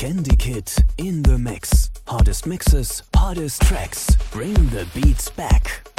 Candy Kid in the mix. Hardest mixes, hardest tracks. Bring the beats back.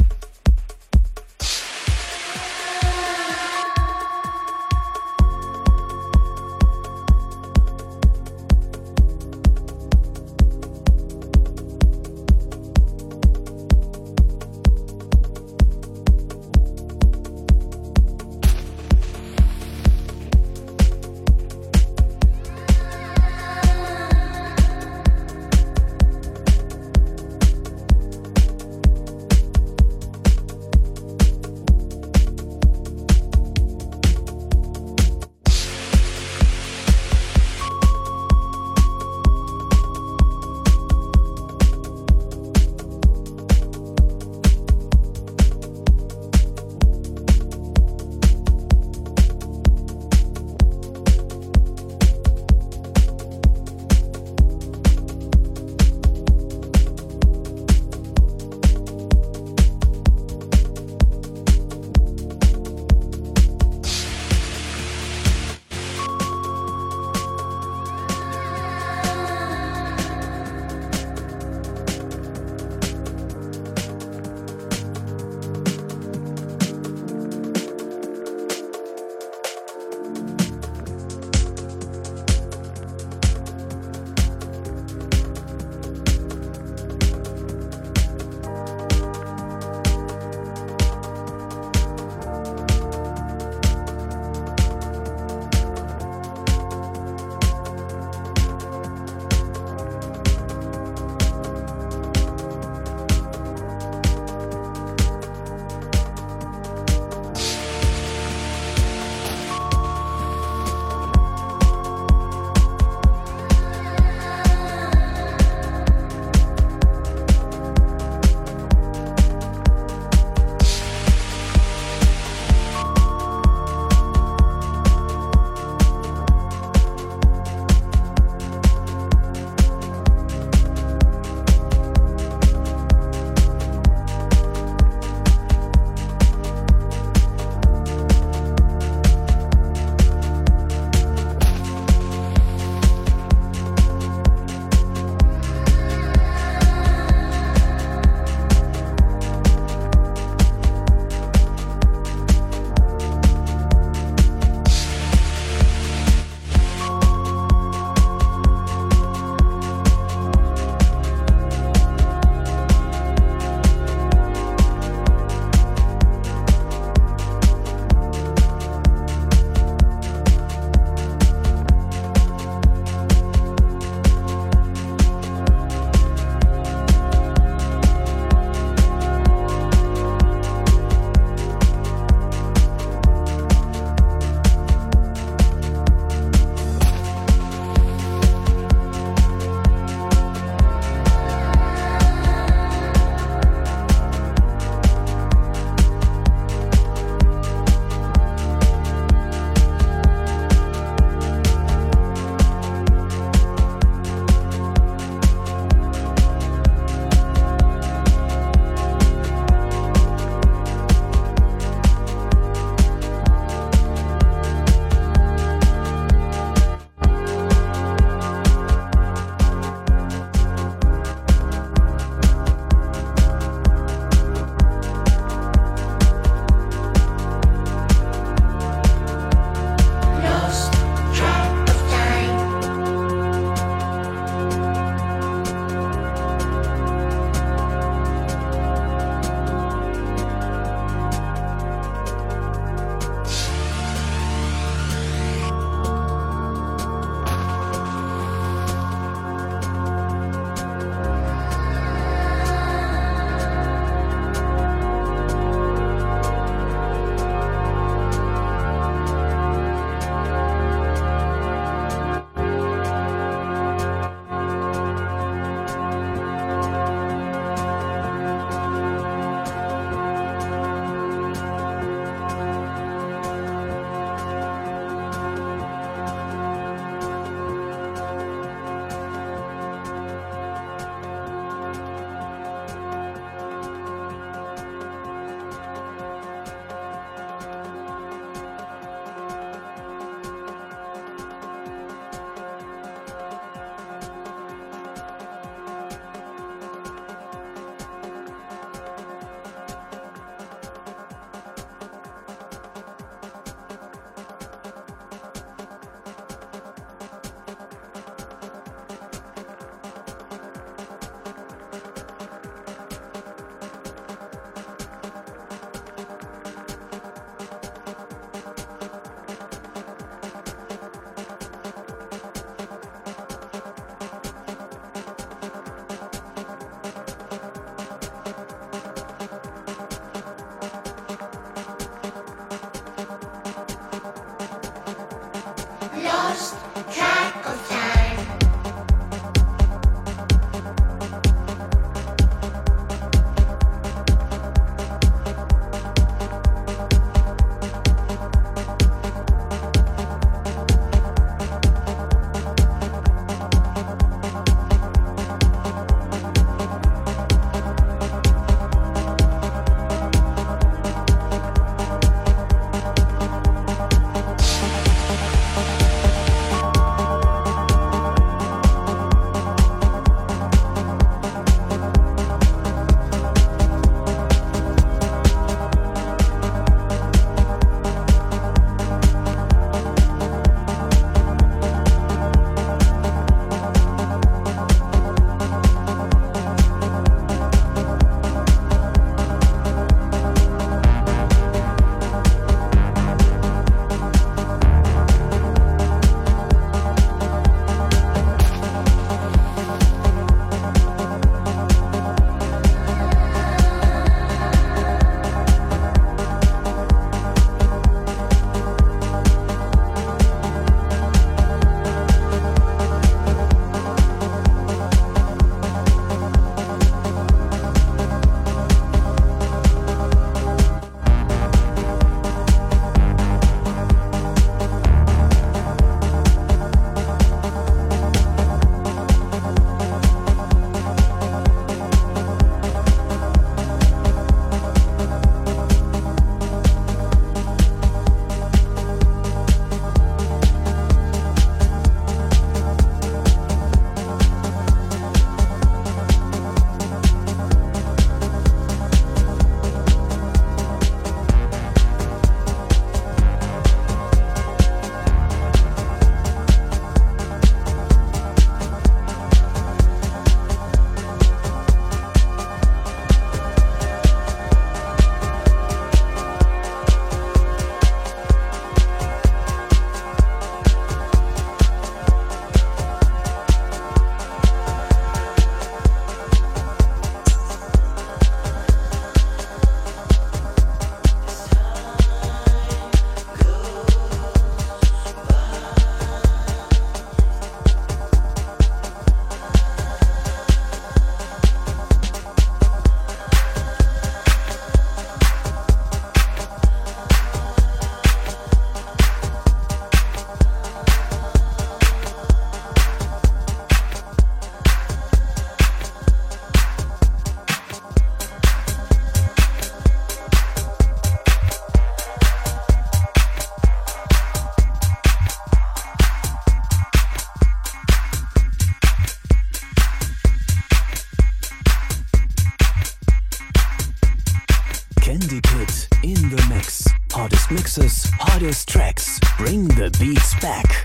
Back.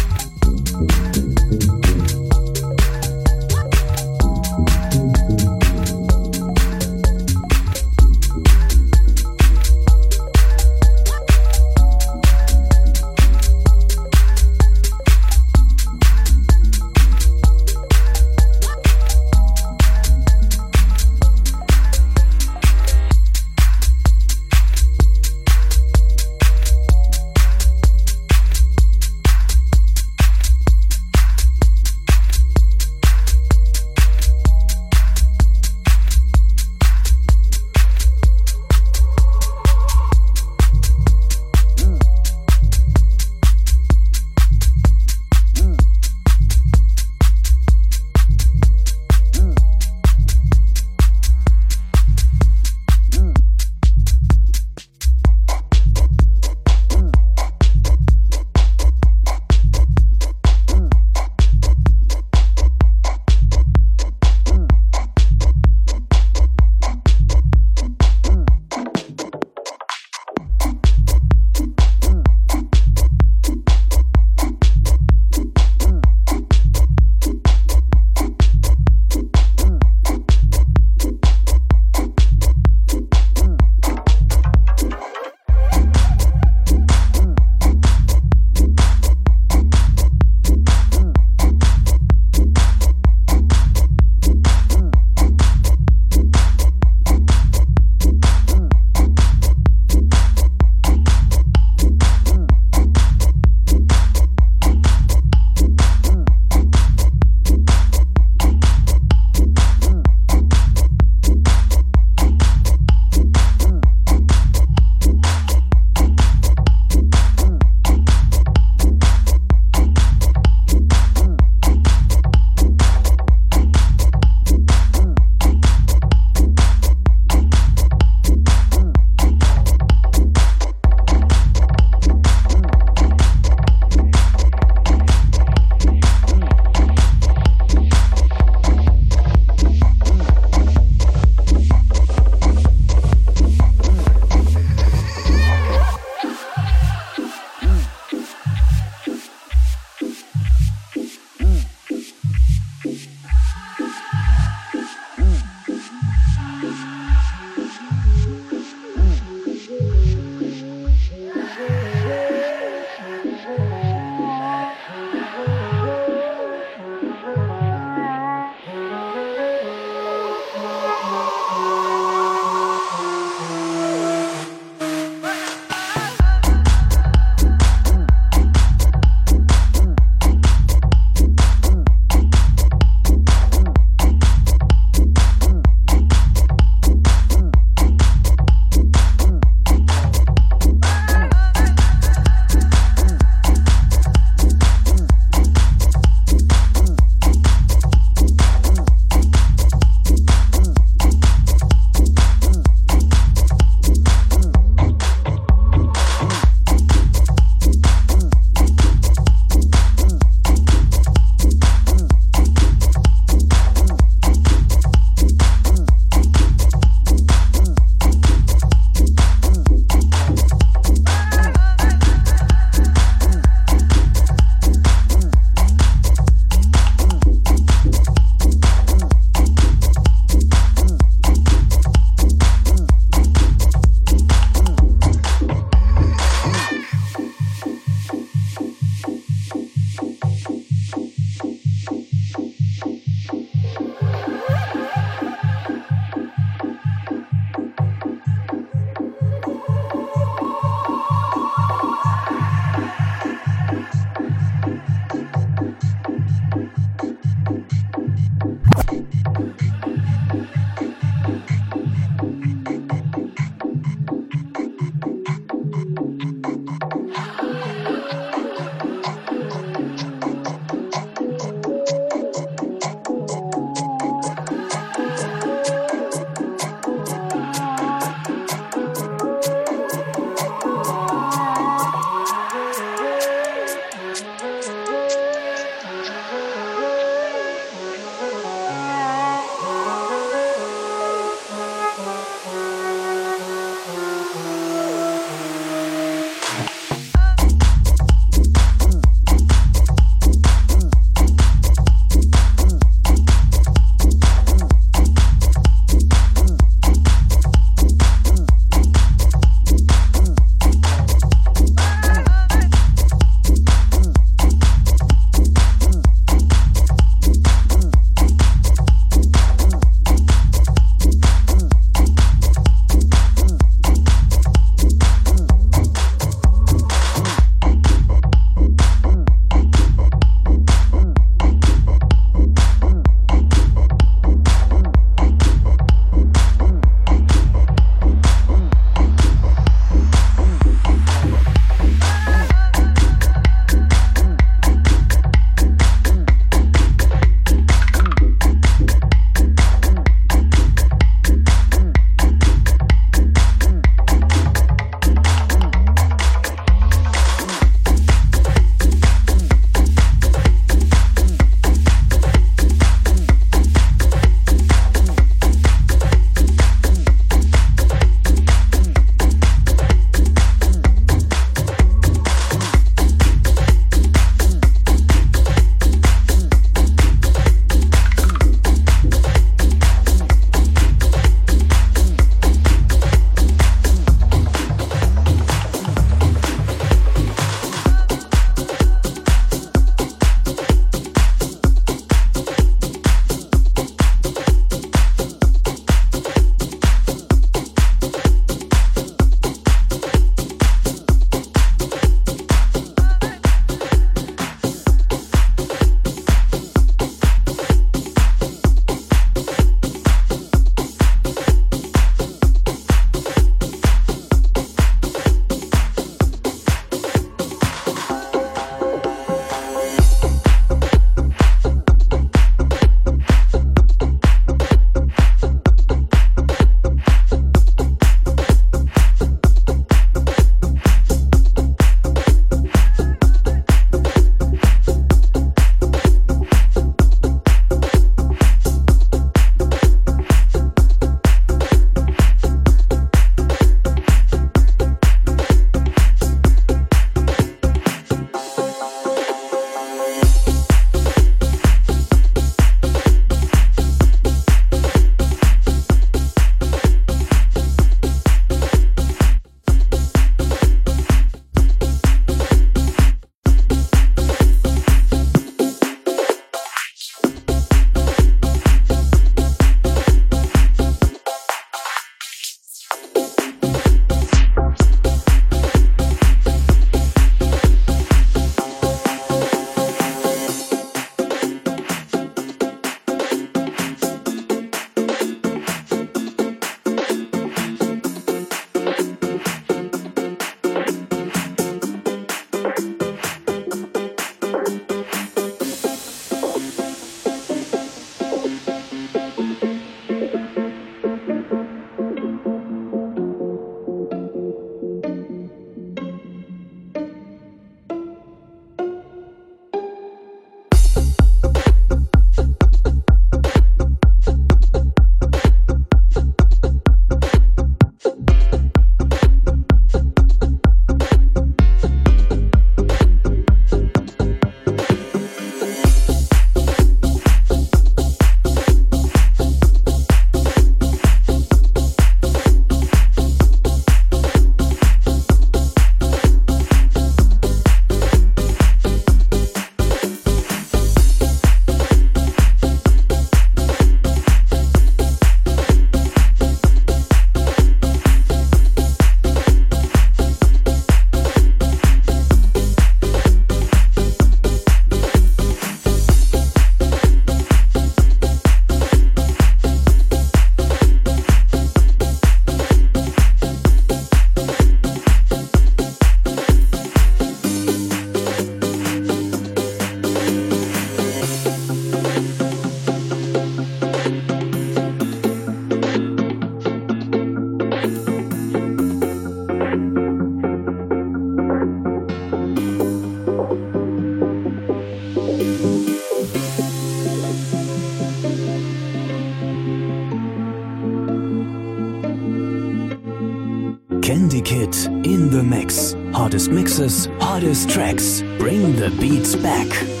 Hottest hottest tracks. Bring the beats back.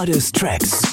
hardest tracks.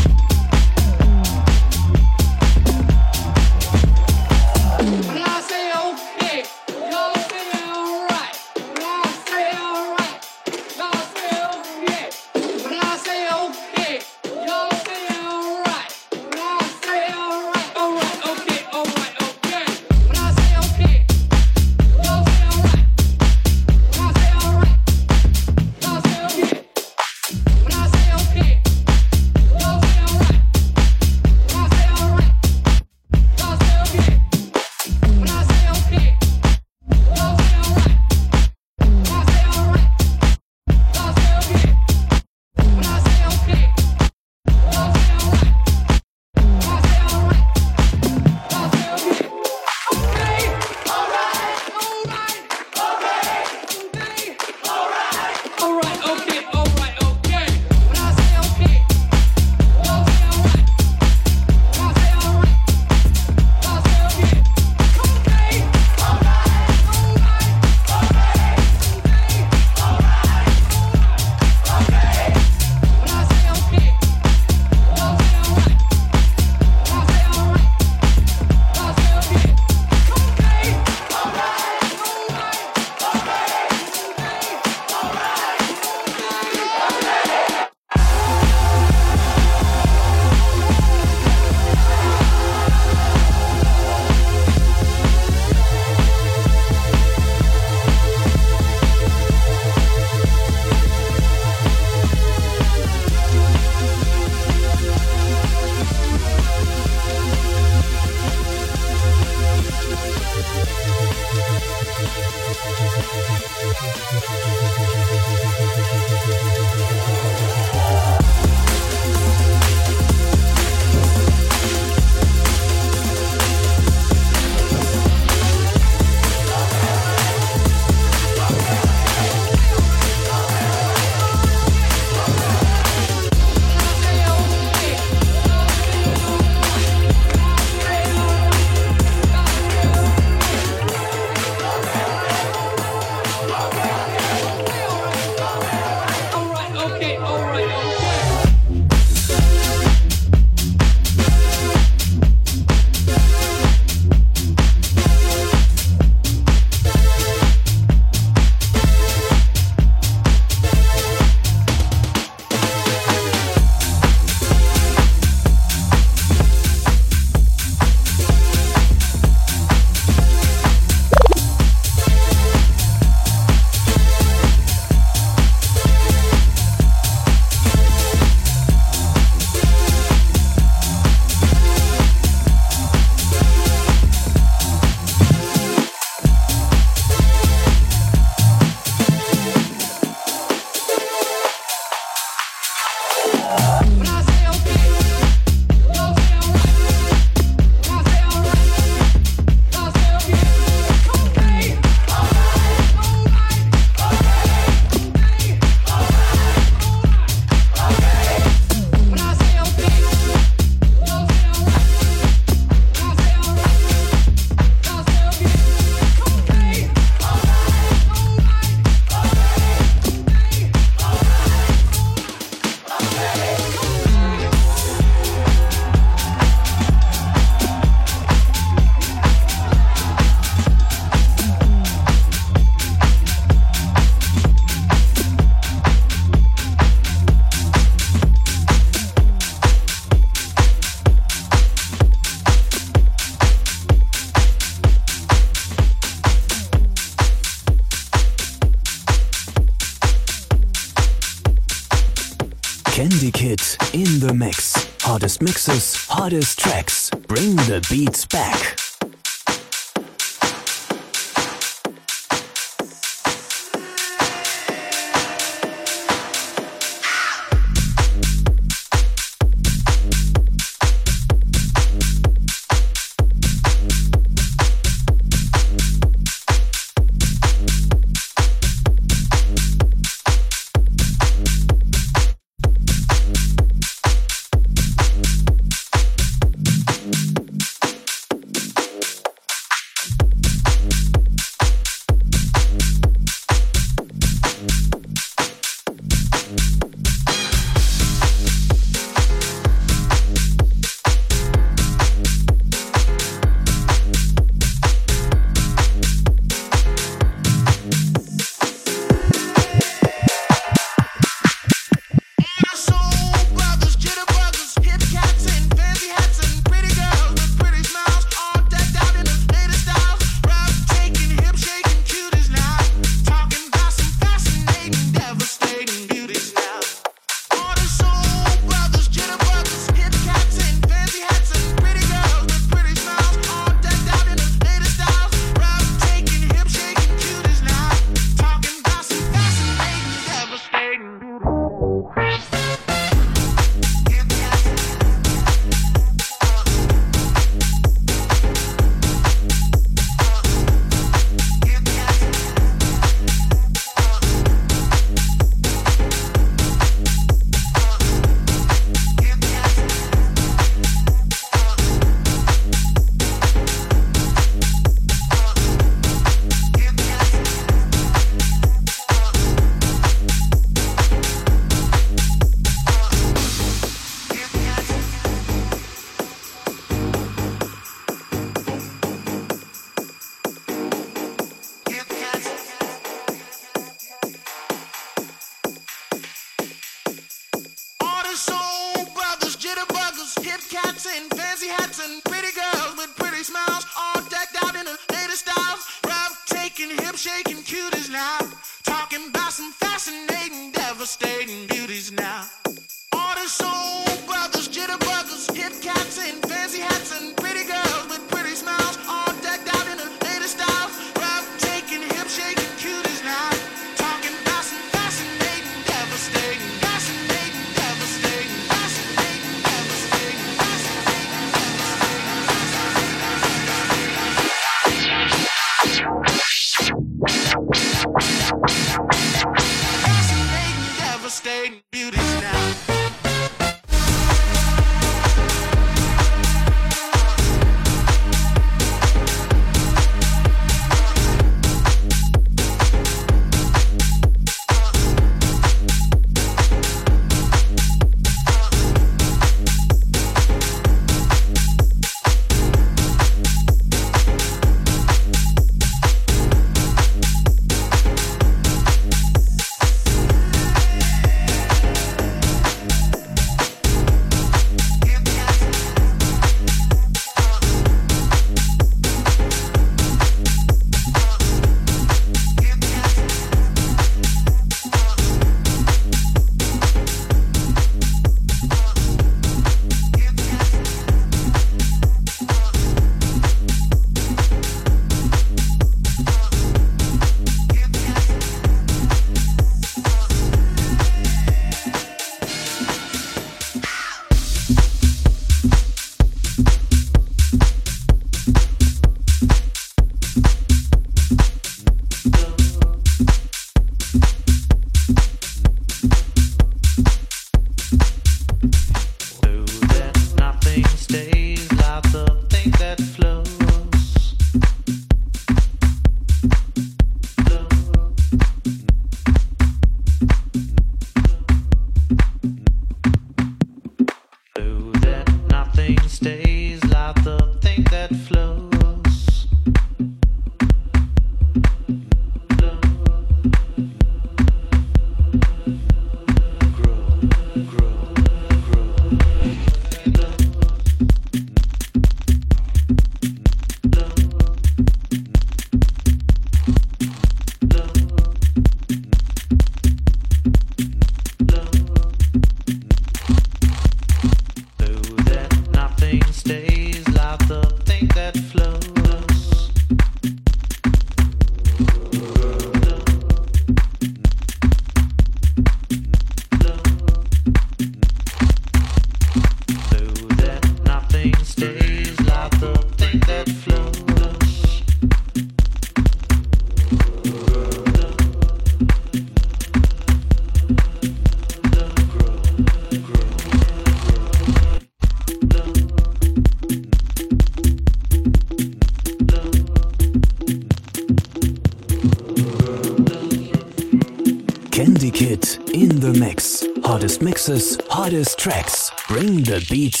Hottest hottest tracks. Bring the beats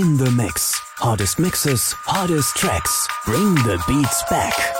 in the mix. Hardest mixes, hardest tracks. Bring the beats back.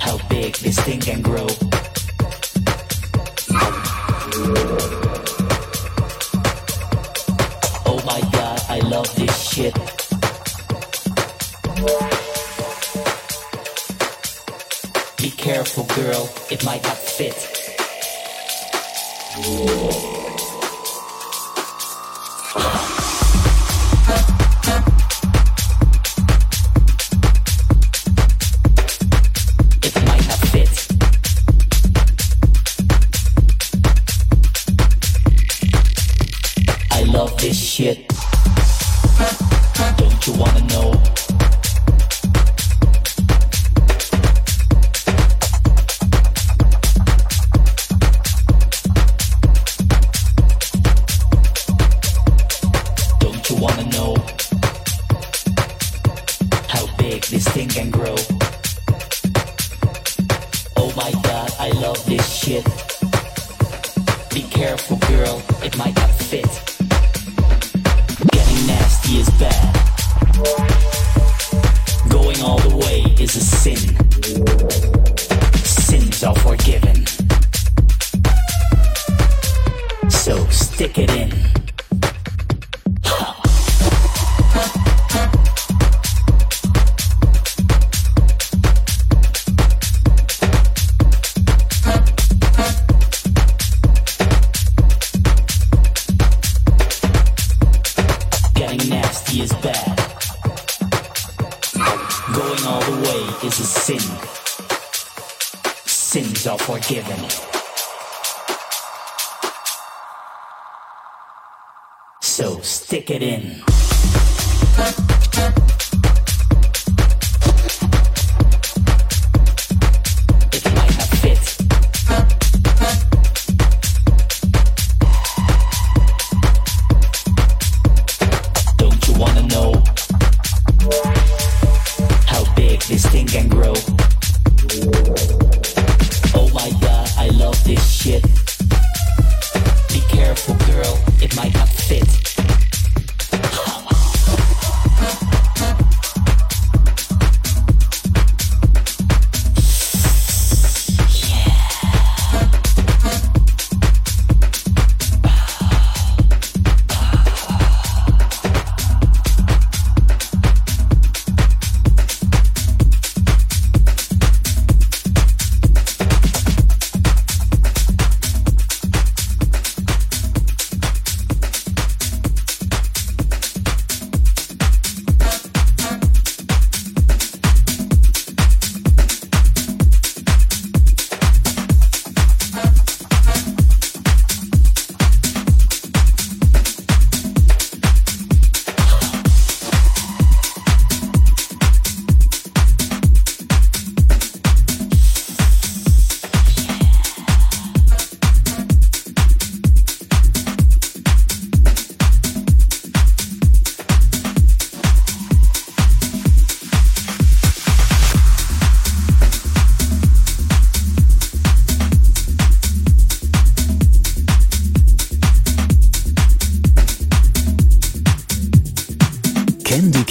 How big this thing can grow. Oh my god, I love this shit. Be careful, girl, it might not fit.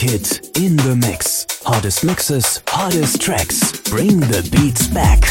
Kid in the mix. Hardest mixes, hardest tracks. Bring the beats back.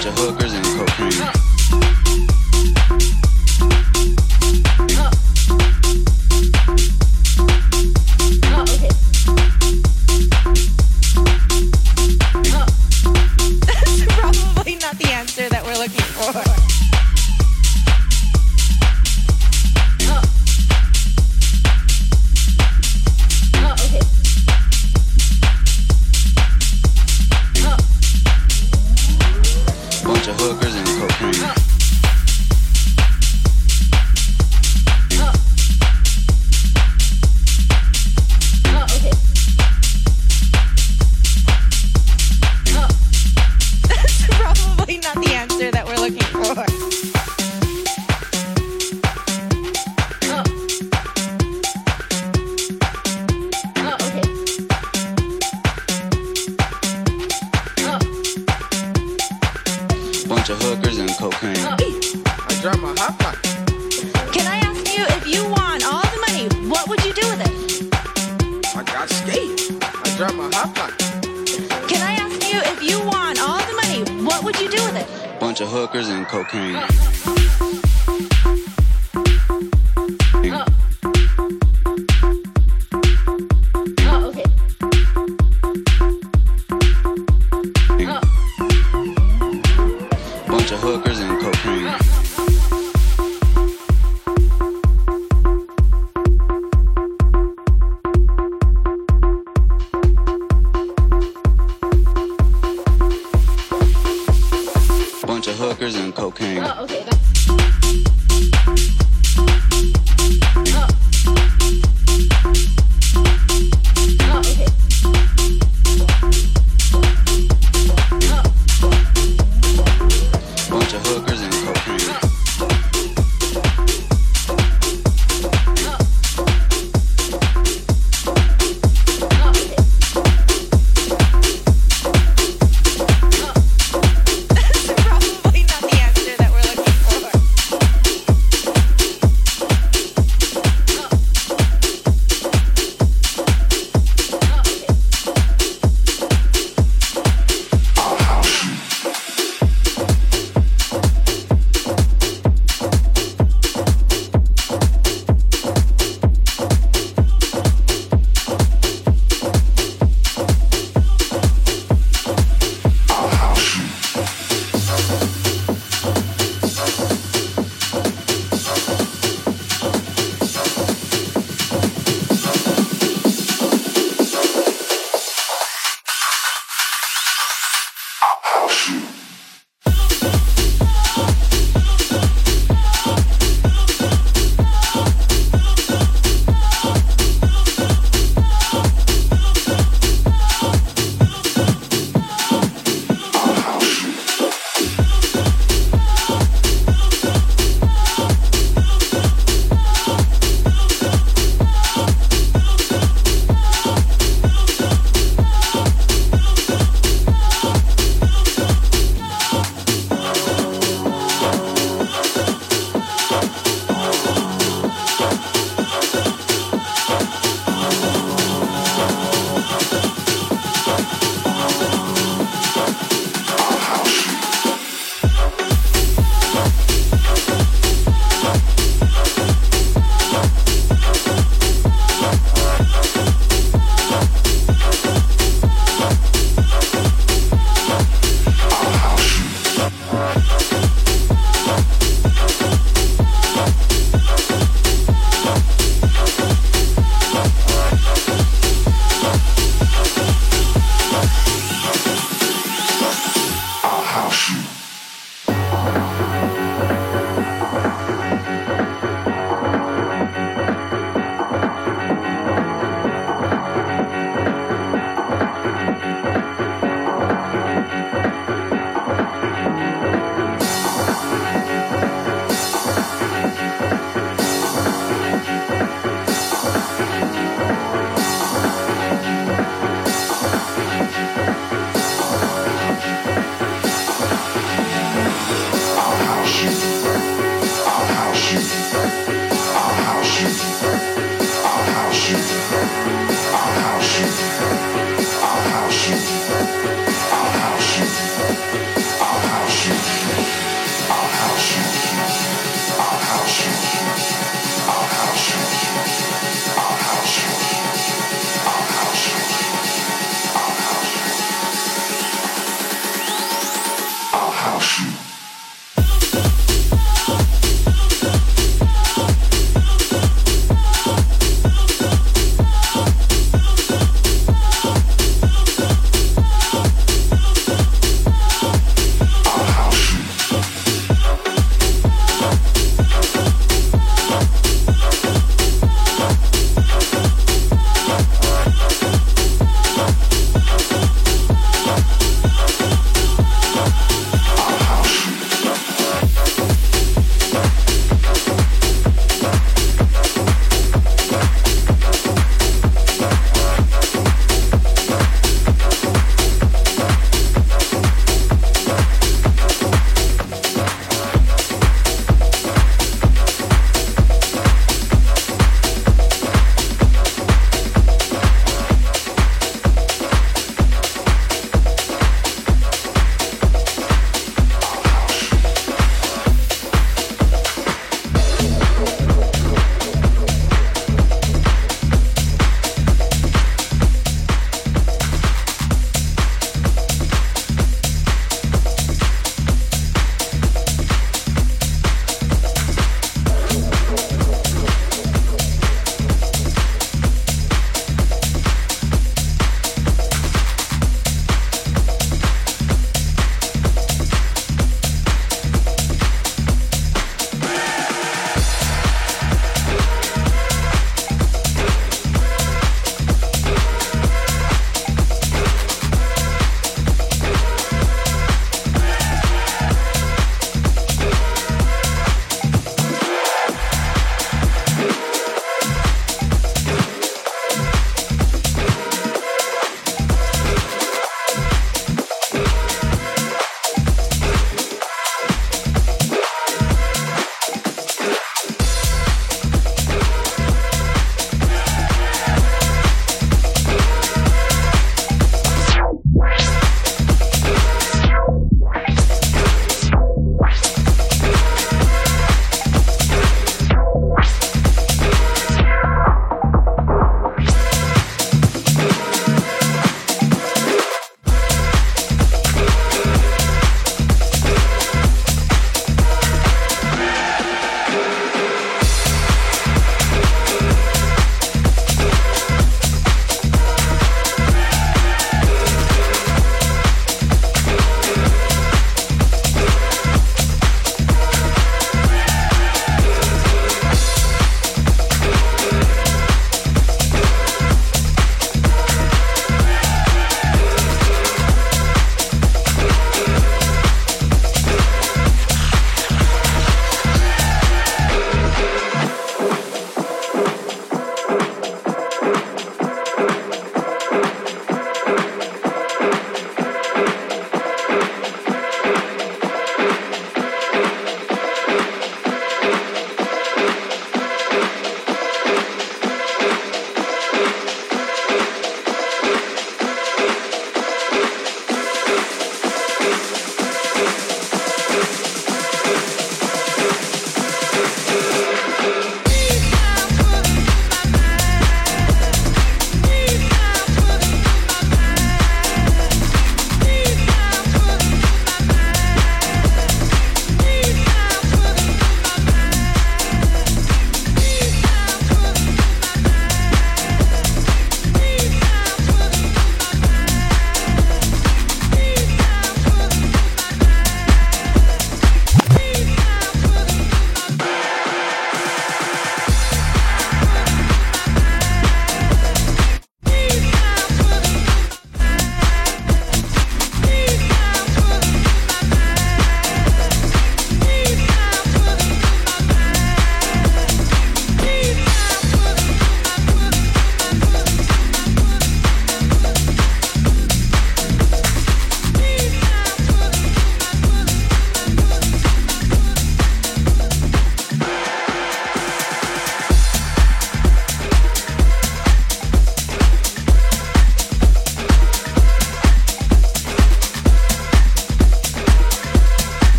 Of hookers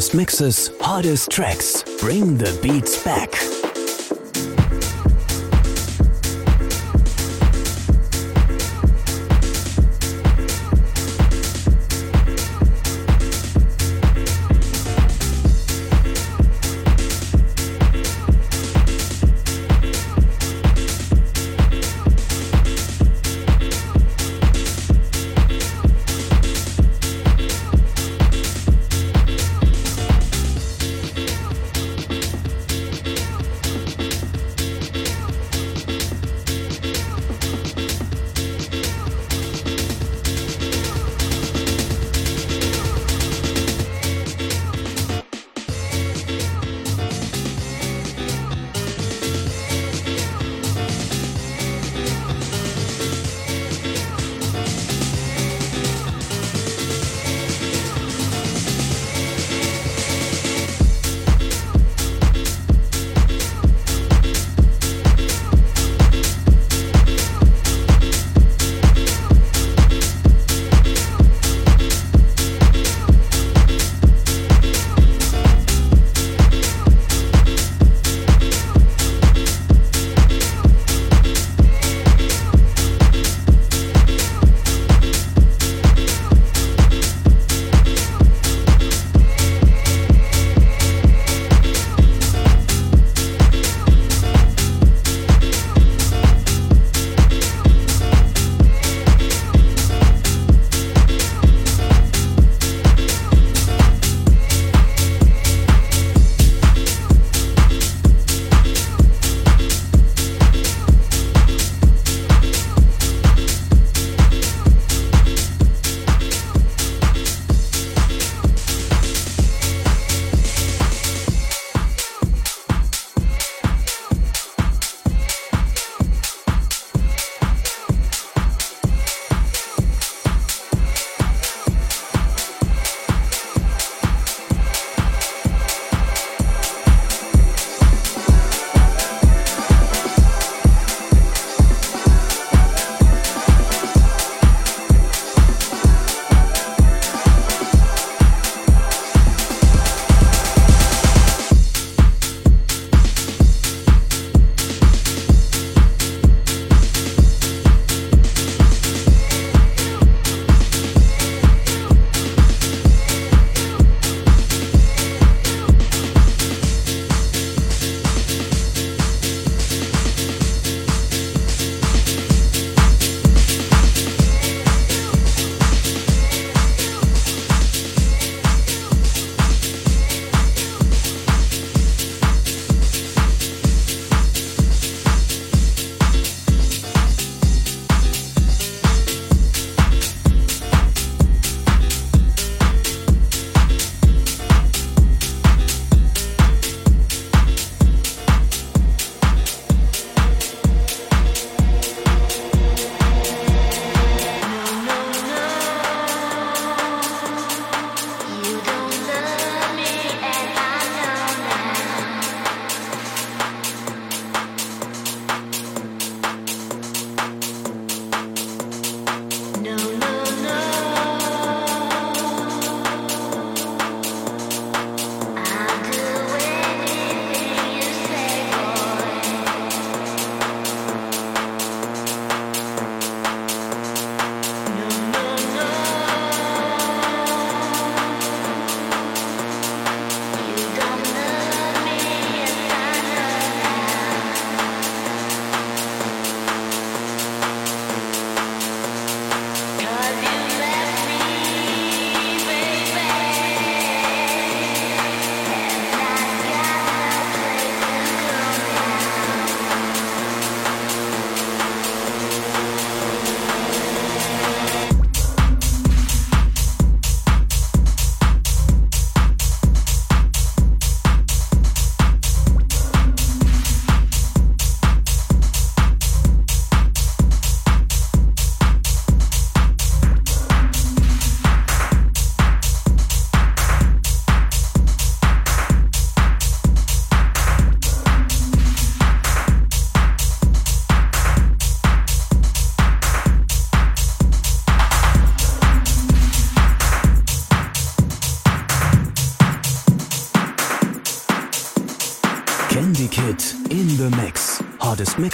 Hottest mixes, hottest tracks. Bring the beats back.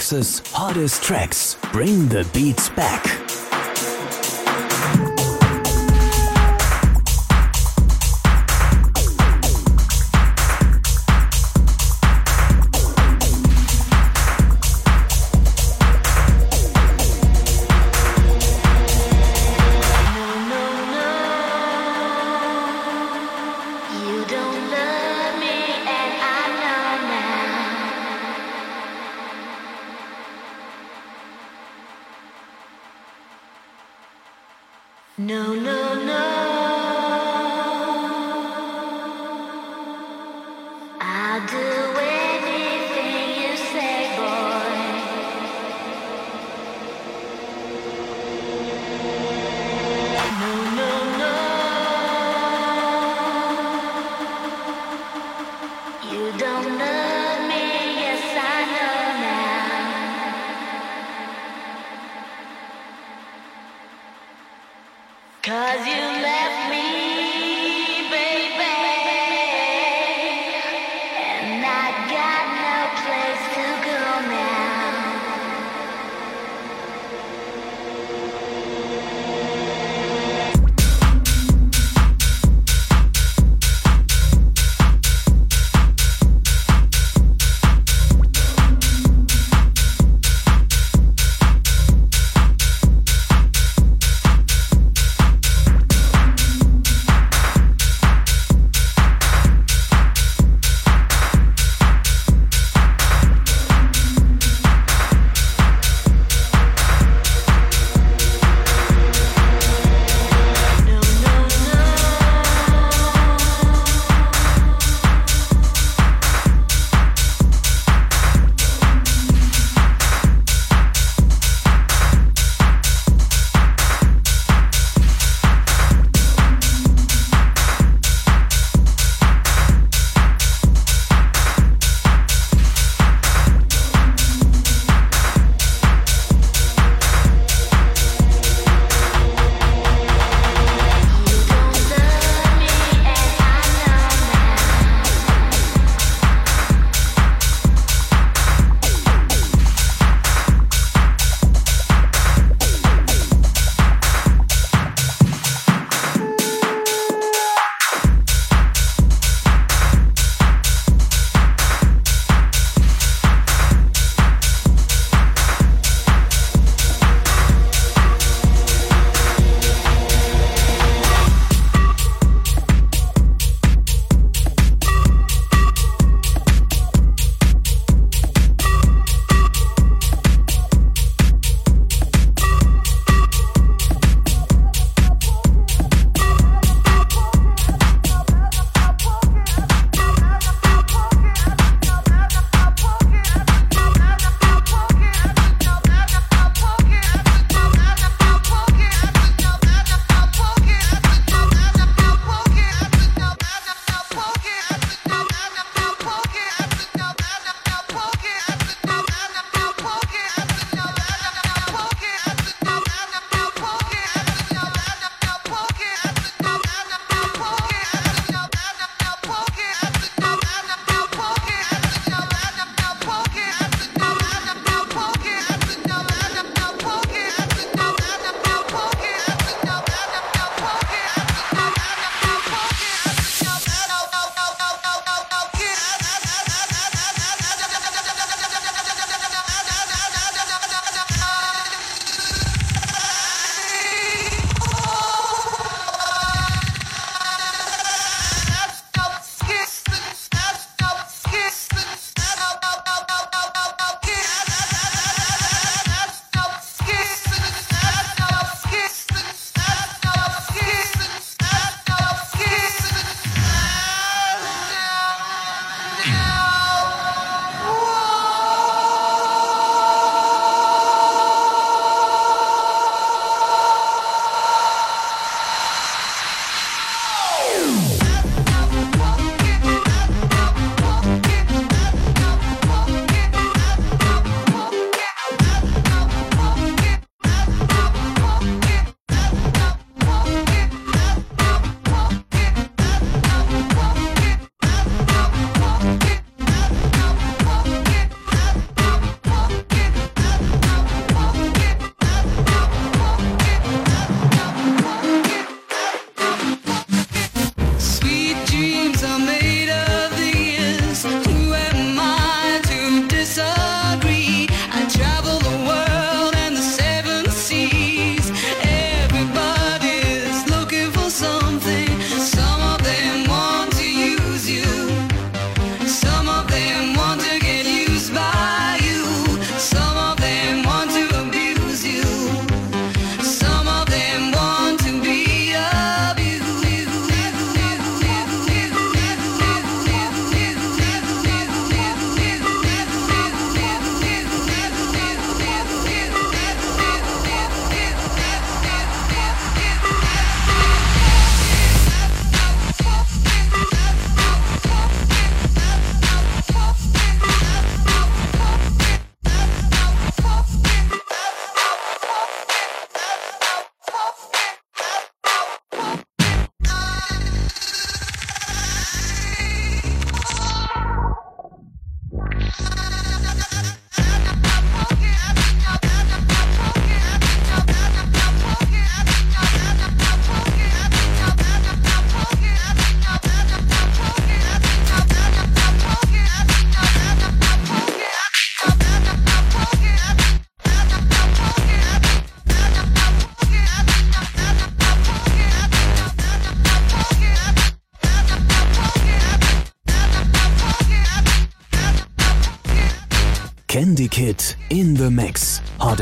Hottest hottest tracks. Bring the beats back.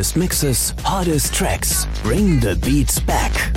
The mixes, hardest tracks. Bring the beats back.